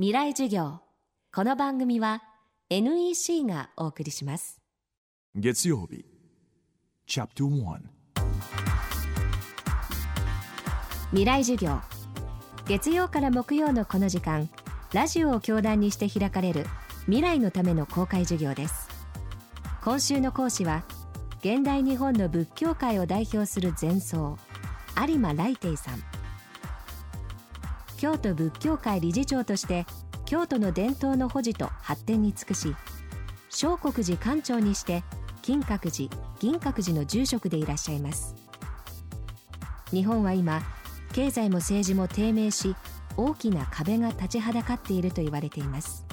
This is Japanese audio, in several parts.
未来授業。この番組は NEC がお送りします。月曜日。Chapter 1未来授業。月曜から木曜のこの時間ラジオを教壇にして開かれる未来のための公開授業です。今週の講師は現代日本の仏教界を代表する禅僧有馬来定さん京都仏教会理事長として京都の伝統の保持と発展に尽くし聖国寺館長にして金閣寺銀閣寺の住職でいらっしゃいます。日本は今経済も政治も低迷し大きな壁が立ちはだかっていると言われています。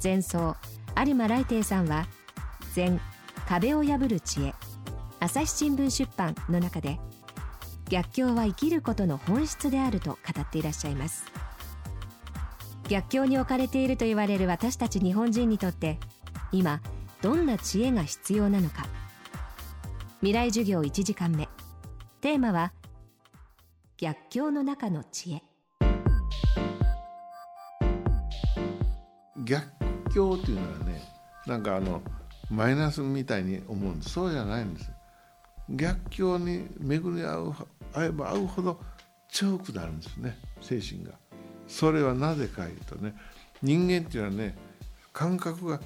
前奏有馬来定さんは禅壁を破る知恵。朝日新聞出版の中で逆境は生きることの本質であると語っていらっしゃいます。逆境に置かれていると言われる私たち日本人にとって今どんな知恵が必要なのか。未来授業1時間目。テーマは逆境の中の知恵。逆境っていうのはねなんかあのマイナスみたいに思うんです。そうじゃないんです。逆境に巡り合う合えば合うほど強くなるんですね精神が。それはなぜかいうとね人間っていうのはね感覚が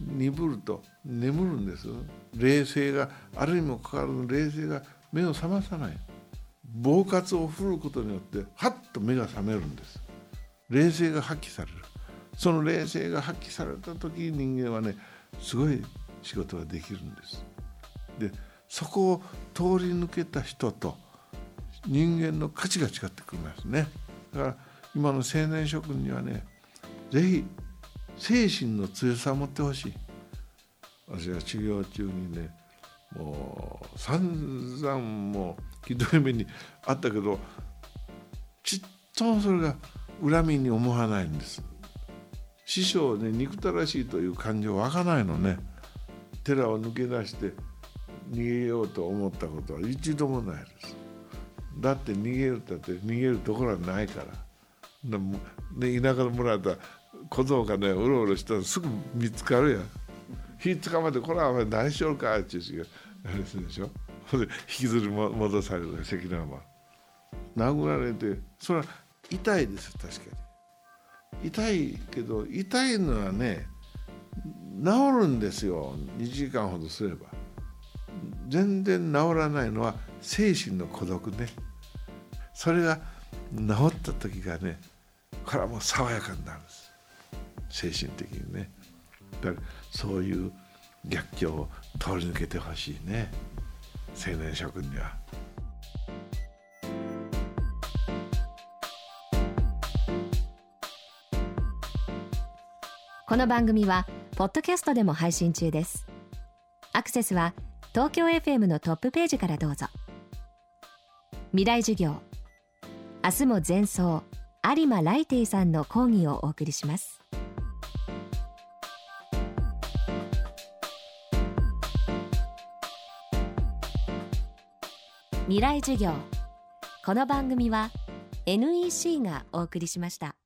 鈍ると眠るんです冷静があるにもかかわらず冷静が目を覚まさない。暴活を振ることによってハッと目が覚めるんです。冷静が発揮される。その冷静が発揮された時人間はねすごい仕事ができるんです。でそこを通り抜けた人と人間の価値が違ってくるんですね。だから今の青年諸君にはね是非精神の強さを持ってほしい。私は修行中にねもう散々もうひどい目にあったけどちっともそれが恨みに思わないんです。師匠ね憎たらしいという感情湧かないのね。寺を抜け出して逃げようと思ったことは一度もないです。だって逃げるったって逃げるところはないから。で田舎の村だ小僧がねうろうろしたらすぐ見つかるやん。火つかまでこれはお前何しようかっていう。あれするでしょ。ほんで引きずり戻される関の山殴られてそれは痛いです確かに痛いけど痛いのはね治るんですよ。2時間ほどすれば。全然治らないのは精神の孤独ね。それが治った時がねこれはもう爽やかになるんです。精神的にね。だからそういう逆境を通り抜けてほしいね。青年諸君には。この番組はポッドキャストでも配信中です。アクセスは東京 FM のトップページからどうぞ。未来授業。明日も前奏有馬来亭さんの講義をお送りします。未来授業。この番組は NEC がお送りしました。